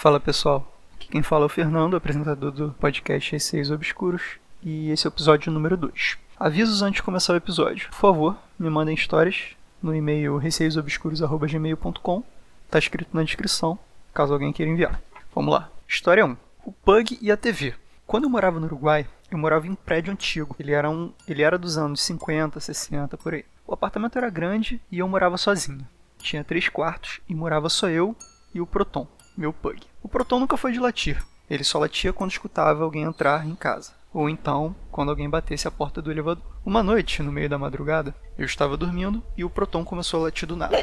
Fala pessoal, aqui quem fala é o Fernando, apresentador do podcast Receios Obscuros, e esse é o episódio número 2. Avisos antes de começar o episódio. Por favor, me mandem histórias no e-mail receiosobscuros.gmail.com, tá escrito na descrição, caso alguém queira enviar. Vamos lá. História 1. O Pug e a TV. Quando eu morava no Uruguai, eu morava em um prédio antigo. Ele era, um, ele era dos anos 50, 60, por aí. O apartamento era grande e eu morava sozinho. Tinha três quartos e morava só eu e o Proton meu pug. O Proton nunca foi de latir. Ele só latia quando escutava alguém entrar em casa, ou então quando alguém batesse a porta do elevador. Uma noite, no meio da madrugada, eu estava dormindo e o Proton começou a latir do nada.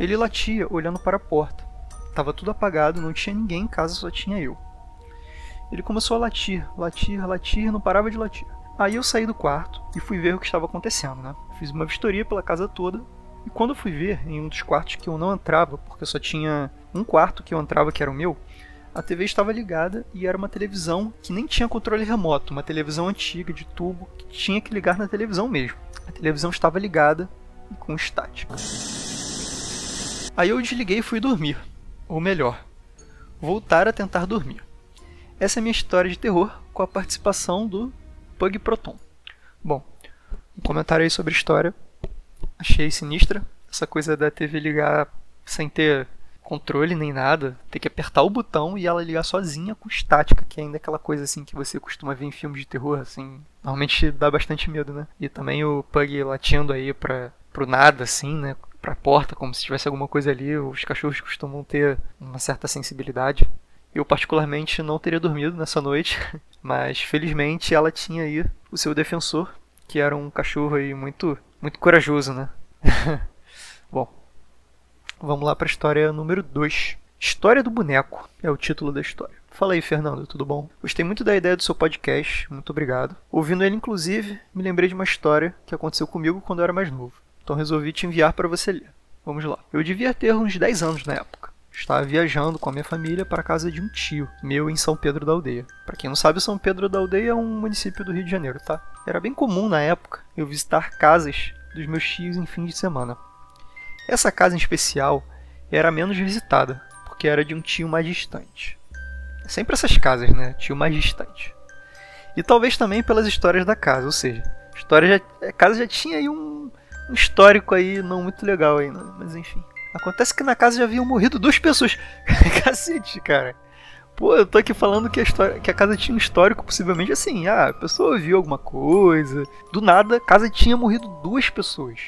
Ele latia olhando para a porta. Tava tudo apagado, não tinha ninguém em casa, só tinha eu. Ele começou a latir, latir, latir, não parava de latir. Aí eu saí do quarto e fui ver o que estava acontecendo, né? Fiz uma vistoria pela casa toda e quando eu fui ver em um dos quartos que eu não entrava, porque só tinha um quarto que eu entrava que era o meu, a TV estava ligada e era uma televisão que nem tinha controle remoto, uma televisão antiga de tubo que tinha que ligar na televisão mesmo. A televisão estava ligada e com estática. Aí eu desliguei e fui dormir, ou melhor, voltar a tentar dormir. Essa é a minha história de terror com a participação do Pug Proton. Bom, um comentário aí sobre a história achei sinistra. Essa coisa da TV ligar sem ter controle nem nada, ter que apertar o botão e ela ligar sozinha com estática, que é ainda aquela coisa assim que você costuma ver em filmes de terror, assim, normalmente dá bastante medo, né? E também o Pug latindo aí pra, pro nada, assim, né? Pra porta, como se tivesse alguma coisa ali. Os cachorros costumam ter uma certa sensibilidade. Eu, particularmente, não teria dormido nessa noite, mas felizmente ela tinha aí o seu defensor, que era um cachorro aí muito muito corajoso, né? Bom, vamos lá para a história número 2. História do boneco é o título da história. Fala aí, Fernando, tudo bom? Gostei muito da ideia do seu podcast, muito obrigado. Ouvindo ele, inclusive, me lembrei de uma história que aconteceu comigo quando eu era mais novo. Então resolvi te enviar para você ler. Vamos lá. Eu devia ter uns 10 anos na época. Estava viajando com a minha família para a casa de um tio meu em São Pedro da Aldeia. Para quem não sabe, São Pedro da Aldeia é um município do Rio de Janeiro, tá? Era bem comum na época eu visitar casas dos meus tios em fim de semana. Essa casa em especial era menos visitada, porque era de um tio mais distante. É sempre essas casas, né? Tio mais distante. E talvez também pelas histórias da casa, ou seja, a, história já, a casa já tinha aí um, um histórico aí não muito legal aí, né? mas enfim. Acontece que na casa já haviam morrido duas pessoas. Cacete, cara. Pô, eu tô aqui falando que a, história, que a casa tinha um histórico, possivelmente assim. Ah, a pessoa viu alguma coisa. Do nada, a casa tinha morrido duas pessoas.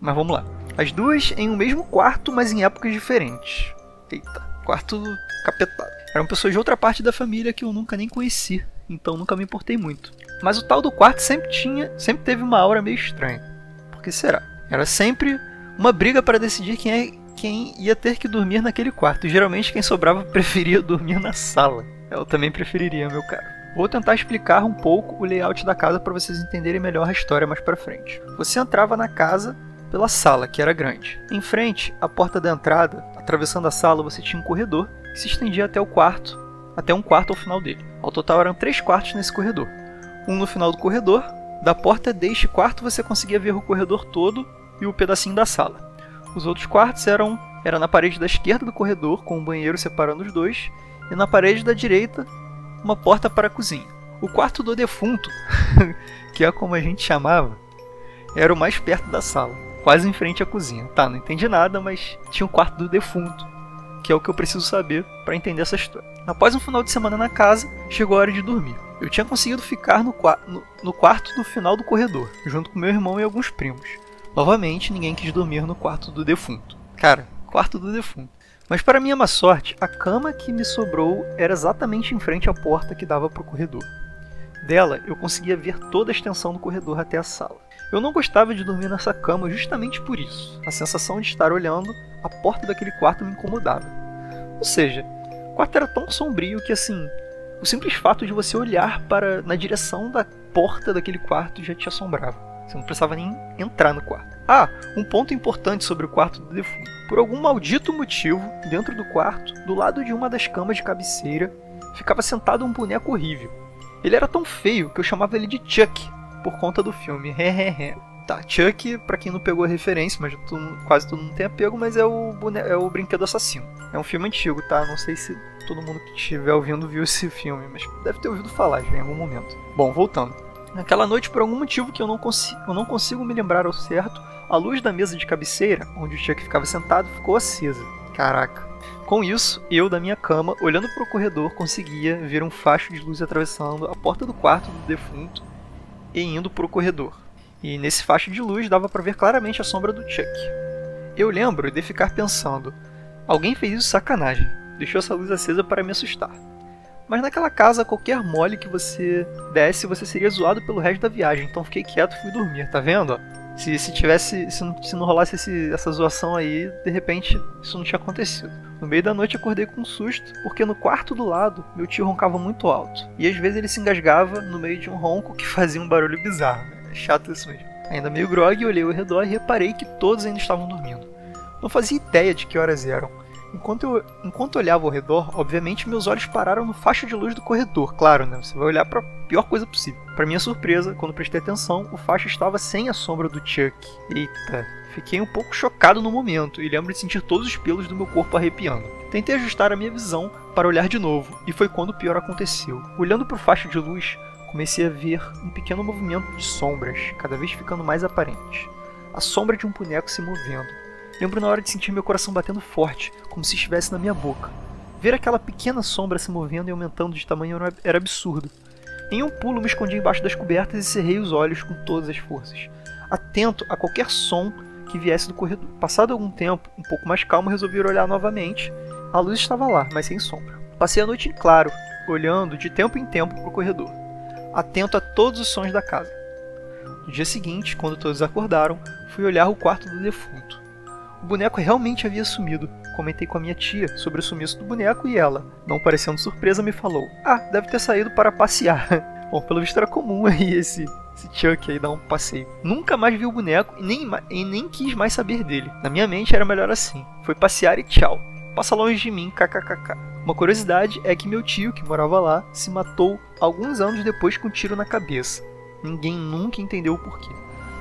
Mas vamos lá. As duas em um mesmo quarto, mas em épocas diferentes. Eita, quarto capetado. Eram pessoas de outra parte da família que eu nunca nem conheci. Então nunca me importei muito. Mas o tal do quarto sempre tinha, sempre teve uma aura meio estranha. Por que será? Era sempre uma briga para decidir quem, é, quem ia ter que dormir naquele quarto. geralmente quem sobrava preferia dormir na sala. Eu também preferiria, meu caro. Vou tentar explicar um pouco o layout da casa para vocês entenderem melhor a história mais para frente. Você entrava na casa pela sala, que era grande. Em frente, à porta da entrada, atravessando a sala, você tinha um corredor que se estendia até o quarto, até um quarto ao final dele. Ao total eram três quartos nesse corredor. Um no final do corredor. Da porta deste quarto você conseguia ver o corredor todo e o pedacinho da sala. Os outros quartos eram era na parede da esquerda do corredor, com um banheiro separando os dois, e na parede da direita, uma porta para a cozinha. O quarto do defunto, que é como a gente chamava, era o mais perto da sala, quase em frente à cozinha. Tá, não entendi nada, mas tinha o quarto do defunto, que é o que eu preciso saber para entender essa história. Após um final de semana na casa, chegou a hora de dormir. Eu tinha conseguido ficar no, no, no quarto do final do corredor, junto com meu irmão e alguns primos. Novamente, ninguém quis dormir no quarto do defunto. Cara, quarto do defunto. Mas para minha má sorte, a cama que me sobrou era exatamente em frente à porta que dava para o corredor. Dela, eu conseguia ver toda a extensão do corredor até a sala. Eu não gostava de dormir nessa cama justamente por isso. A sensação de estar olhando a porta daquele quarto me incomodava. Ou seja, o quarto era tão sombrio que assim, o simples fato de você olhar para na direção da porta daquele quarto já te assombrava. Você não precisava nem entrar no quarto. Ah, um ponto importante sobre o quarto do defunto. Por algum maldito motivo, dentro do quarto, do lado de uma das camas de cabeceira, ficava sentado um boneco horrível. Ele era tão feio que eu chamava ele de Chuck, por conta do filme. Tá, Chuck, pra quem não pegou a referência, mas quase todo mundo tem apego, mas é o, é o Brinquedo Assassino. É um filme antigo, tá? Não sei se todo mundo que estiver ouvindo viu esse filme, mas deve ter ouvido falar já em algum momento. Bom, voltando. Naquela noite, por algum motivo que eu não, consigo, eu não consigo me lembrar ao certo, a luz da mesa de cabeceira, onde o Chuck ficava sentado, ficou acesa. Caraca. Com isso, eu, da minha cama, olhando para o corredor, conseguia ver um facho de luz atravessando a porta do quarto do defunto e indo para o corredor. E nesse facho de luz dava para ver claramente a sombra do Chuck. Eu lembro de ficar pensando: alguém fez isso sacanagem, deixou essa luz acesa para me assustar. Mas naquela casa, qualquer mole que você desse, você seria zoado pelo resto da viagem. Então fiquei quieto e fui dormir, tá vendo? Se, se tivesse. Se não, se não rolasse esse, essa zoação aí, de repente isso não tinha acontecido. No meio da noite acordei com um susto, porque no quarto do lado meu tio roncava muito alto. E às vezes ele se engasgava no meio de um ronco que fazia um barulho bizarro. É chato isso mesmo. Ainda meio grog, olhei ao redor e reparei que todos ainda estavam dormindo. Não fazia ideia de que horas eram, Enquanto eu enquanto olhava ao redor, obviamente meus olhos pararam no faixa de luz do corredor. Claro, né? Você vai olhar para a pior coisa possível. Para minha surpresa, quando prestei atenção, o faixa estava sem a sombra do Chuck. Eita, fiquei um pouco chocado no momento e lembro de sentir todos os pelos do meu corpo arrepiando. Tentei ajustar a minha visão para olhar de novo, e foi quando o pior aconteceu. Olhando para o faixa de luz, comecei a ver um pequeno movimento de sombras, cada vez ficando mais aparente. A sombra de um boneco se movendo Lembro na hora de sentir meu coração batendo forte, como se estivesse na minha boca. Ver aquela pequena sombra se movendo e aumentando de tamanho era absurdo. Em um pulo, me escondi embaixo das cobertas e cerrei os olhos com todas as forças, atento a qualquer som que viesse do corredor. Passado algum tempo, um pouco mais calmo, resolvi olhar novamente. A luz estava lá, mas sem sombra. Passei a noite em claro, olhando de tempo em tempo para o corredor, atento a todos os sons da casa. No dia seguinte, quando todos acordaram, fui olhar o quarto do defunto. O boneco realmente havia sumido. Comentei com a minha tia sobre o sumiço do boneco e ela, não parecendo surpresa, me falou: Ah, deve ter saído para passear. Bom, pelo visto era comum aí esse, esse Chuck aí dar um passeio. Nunca mais vi o boneco e nem, e nem quis mais saber dele. Na minha mente era melhor assim. Foi passear e tchau. Passa longe de mim, kkkk. Uma curiosidade é que meu tio, que morava lá, se matou alguns anos depois com um tiro na cabeça. Ninguém nunca entendeu o porquê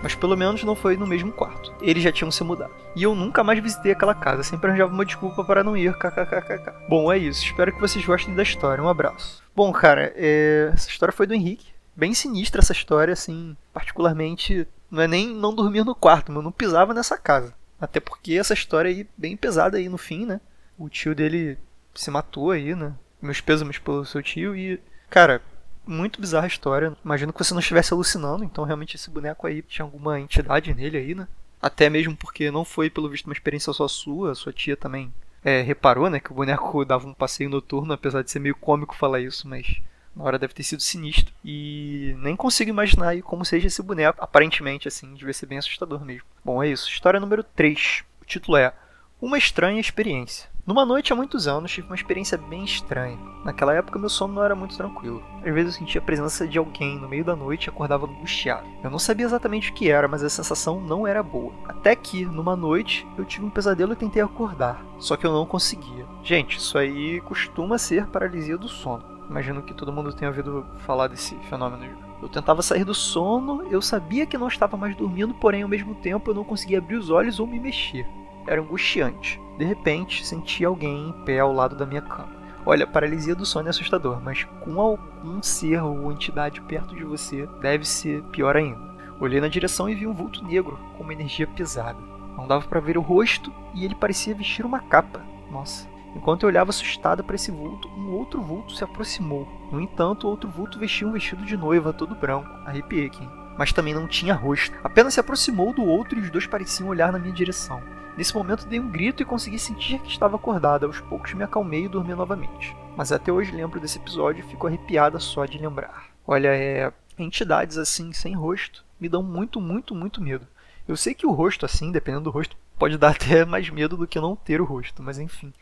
mas pelo menos não foi no mesmo quarto. Eles já tinham se mudado. E eu nunca mais visitei aquela casa, sempre arranjava uma desculpa para não ir, kkkk. Bom, é isso. Espero que vocês gostem da história. Um abraço. Bom, cara, é... essa história foi do Henrique. Bem sinistra essa história, assim, particularmente. Não é nem não dormir no quarto, mas não pisava nessa casa. Até porque essa história aí, bem pesada aí no fim, né? O tio dele se matou aí, né? Meus pêsames pelo seu tio e. Cara, muito bizarra a história. Imagino que você não estivesse alucinando, então realmente esse boneco aí tinha alguma entidade nele aí, né? Até mesmo porque não foi, pelo visto, uma experiência só sua, sua tia também é, reparou, né, que o boneco dava um passeio noturno, apesar de ser meio cômico falar isso, mas na hora deve ter sido sinistro. E nem consigo imaginar aí como seja esse boneco. Aparentemente, assim, devia ser bem assustador mesmo. Bom, é isso. História número 3. O título é Uma Estranha Experiência. Numa noite há muitos anos, tive uma experiência bem estranha. Naquela época, meu sono não era muito tranquilo. Às vezes eu sentia a presença de alguém no meio da noite e acordava angustiado. Eu não sabia exatamente o que era, mas a sensação não era boa. Até que, numa noite, eu tive um pesadelo e tentei acordar, só que eu não conseguia. Gente, isso aí costuma ser paralisia do sono. Imagino que todo mundo tenha ouvido falar desse fenômeno. Eu tentava sair do sono, eu sabia que não estava mais dormindo, porém ao mesmo tempo eu não conseguia abrir os olhos ou me mexer. Era angustiante. De repente, senti alguém em pé ao lado da minha cama. Olha, paralisia do sono é assustador, mas com algum ser ou entidade perto de você, deve ser pior ainda. Olhei na direção e vi um vulto negro com uma energia pesada. Não dava para ver o rosto e ele parecia vestir uma capa. Nossa. Enquanto eu olhava assustada para esse vulto, um outro vulto se aproximou. No entanto, outro vulto vestia um vestido de noiva todo branco. Arrepiei aqui. Mas também não tinha rosto. Apenas se aproximou do outro e os dois pareciam olhar na minha direção. Nesse momento dei um grito e consegui sentir que estava acordada. Aos poucos me acalmei e dormi novamente. Mas até hoje lembro desse episódio e fico arrepiada só de lembrar. Olha, é. Entidades assim, sem rosto, me dão muito, muito, muito medo. Eu sei que o rosto, assim, dependendo do rosto, pode dar até mais medo do que não ter o rosto, mas enfim.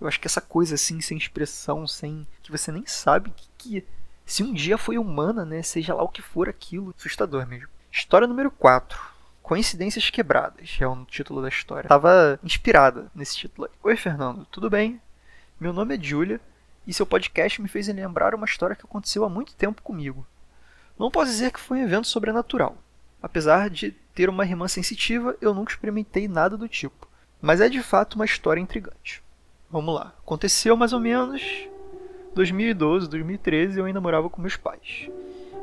Eu acho que essa coisa assim, sem expressão, sem. que você nem sabe que, que se um dia foi humana, né? Seja lá o que for aquilo, assustador mesmo. História número 4. Coincidências Quebradas é o título da história. Estava inspirada nesse título. Oi, Fernando, tudo bem? Meu nome é Julia e seu podcast me fez lembrar uma história que aconteceu há muito tempo comigo. Não posso dizer que foi um evento sobrenatural. Apesar de ter uma irmã sensitiva, eu nunca experimentei nada do tipo. Mas é de fato uma história intrigante. Vamos lá. Aconteceu mais ou menos 2012, 2013, eu ainda morava com meus pais.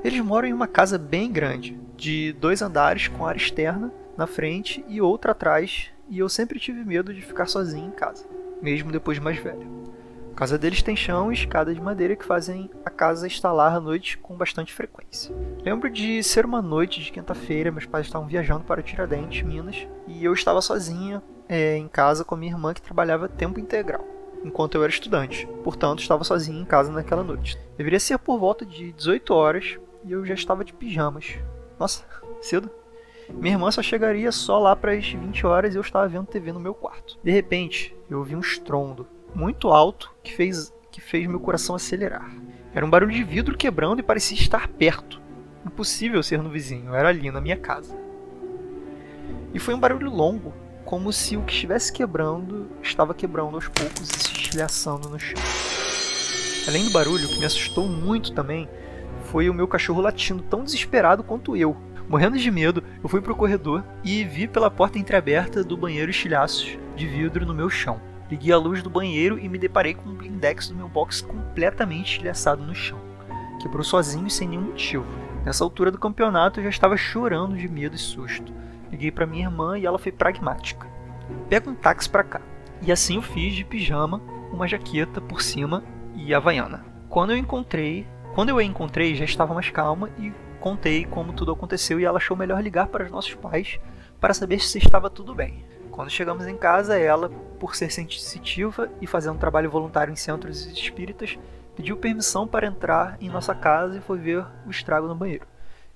Eles moram em uma casa bem grande, de dois andares com área externa na frente e outra atrás, e eu sempre tive medo de ficar sozinho em casa, mesmo depois de mais velho. A casa deles tem chão e escada de madeira que fazem a casa estalar à noite com bastante frequência. Lembro de ser uma noite de quinta-feira, meus pais estavam viajando para Tiradentes, Minas, e eu estava sozinha é, em casa com minha irmã que trabalhava tempo integral, enquanto eu era estudante. Portanto, estava sozinha em casa naquela noite. Deveria ser por volta de 18 horas e eu já estava de pijamas. Nossa, cedo. Minha irmã só chegaria só lá para as 20 horas e eu estava vendo TV no meu quarto. De repente, eu ouvi um estrondo muito alto que fez, que fez meu coração acelerar. Era um barulho de vidro quebrando e parecia estar perto. Impossível ser no vizinho, era ali na minha casa. E foi um barulho longo, como se o que estivesse quebrando estava quebrando aos poucos e se estilhaçando no chão. Além do barulho, o que me assustou muito também foi o meu cachorro latindo tão desesperado quanto eu. Morrendo de medo, eu fui para o corredor e vi pela porta entreaberta do banheiro estilhaços de vidro no meu chão. Liguei a luz do banheiro e me deparei com um blindex do meu box completamente estilhaçado no chão. Quebrou sozinho e sem nenhum motivo. Nessa altura do campeonato eu já estava chorando de medo e susto. Liguei para minha irmã e ela foi pragmática. Pega um táxi para cá. E assim eu fiz de pijama, uma jaqueta por cima e havaiana. Quando eu encontrei, quando eu a encontrei, já estava mais calma e contei como tudo aconteceu e ela achou melhor ligar para os nossos pais para saber se estava tudo bem. Quando chegamos em casa, ela, por ser sensitiva e fazer um trabalho voluntário em centros espíritas, pediu permissão para entrar em nossa casa e foi ver o estrago no banheiro.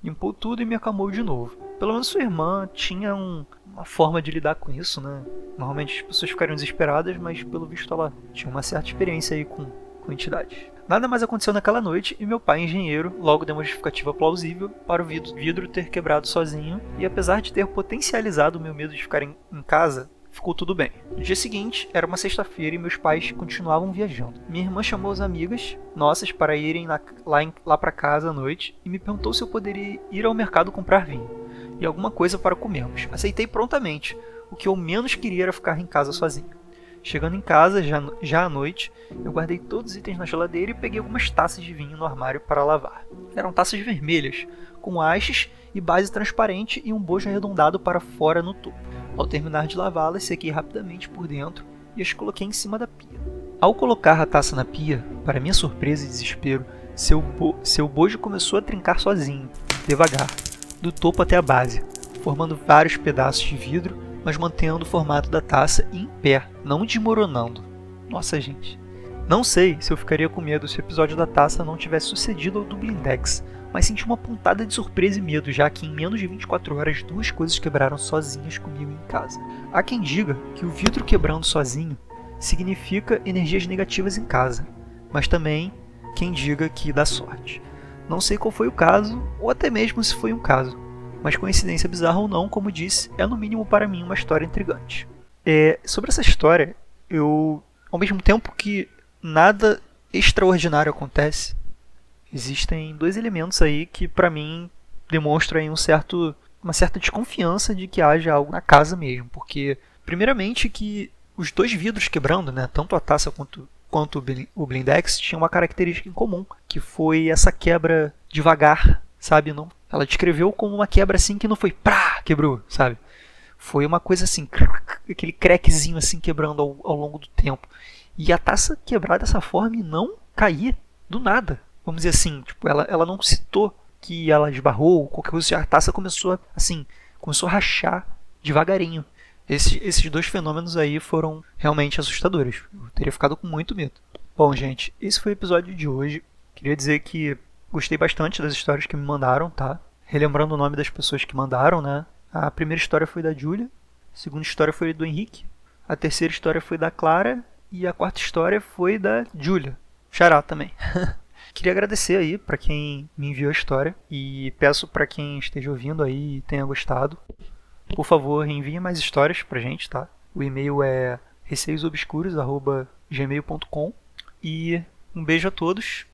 Limpou tudo e me acalmou de novo. Pelo menos sua irmã tinha um, uma forma de lidar com isso, né? Normalmente as pessoas ficariam desesperadas, mas pelo visto ela tinha uma certa experiência aí com, com entidades. Nada mais aconteceu naquela noite e meu pai, engenheiro, logo deu uma justificativa plausível para o vidro ter quebrado sozinho e apesar de ter potencializado o meu medo de ficar em, em casa, ficou tudo bem. No dia seguinte, era uma sexta-feira e meus pais continuavam viajando. Minha irmã chamou as amigas nossas para irem lá, lá, lá para casa à noite e me perguntou se eu poderia ir ao mercado comprar vinho e alguma coisa para comermos. Aceitei prontamente. O que eu menos queria era ficar em casa sozinho. Chegando em casa, já, já à noite, eu guardei todos os itens na geladeira e peguei algumas taças de vinho no armário para lavar. Eram taças vermelhas, com hastes e base transparente e um bojo arredondado para fora no topo. Ao terminar de lavá-las, sequei rapidamente por dentro e as coloquei em cima da pia. Ao colocar a taça na pia, para minha surpresa e desespero, seu, bo seu bojo começou a trincar sozinho, devagar, do topo até a base, formando vários pedaços de vidro mas mantendo o formato da taça em pé, não desmoronando. Nossa, gente. Não sei se eu ficaria com medo se o episódio da taça não tivesse sucedido ao do Blindex, mas senti uma pontada de surpresa e medo, já que em menos de 24 horas duas coisas quebraram sozinhas comigo em casa. Há quem diga que o vidro quebrando sozinho significa energias negativas em casa, mas também quem diga que dá sorte. Não sei qual foi o caso, ou até mesmo se foi um caso, mas coincidência bizarra ou não, como disse, é no mínimo para mim uma história intrigante. É, sobre essa história, eu, ao mesmo tempo que nada extraordinário acontece, existem dois elementos aí que para mim demonstram um certo, uma certa desconfiança de que haja algo na casa mesmo, porque primeiramente que os dois vidros quebrando, né, tanto a taça quanto quanto o blindex tinham uma característica em comum, que foi essa quebra devagar, sabe, não ela descreveu como uma quebra assim que não foi pá, quebrou, sabe? Foi uma coisa assim, aquele crackzinho assim quebrando ao, ao longo do tempo. E a taça quebrar dessa forma e não cair do nada. Vamos dizer assim, tipo, ela, ela não citou que ela esbarrou, qualquer coisa, assim, a taça começou assim, começou a rachar devagarinho. Esse, esses dois fenômenos aí foram realmente assustadores. Eu teria ficado com muito medo. Bom, gente, esse foi o episódio de hoje. Queria dizer que Gostei bastante das histórias que me mandaram, tá? Relembrando o nome das pessoas que mandaram, né? A primeira história foi da Júlia, a segunda história foi do Henrique, a terceira história foi da Clara e a quarta história foi da Júlia. Xará também. Queria agradecer aí para quem me enviou a história e peço para quem esteja ouvindo aí e tenha gostado, por favor, envie mais histórias pra gente, tá? O e-mail é receiosobscuros@gmail.com e um beijo a todos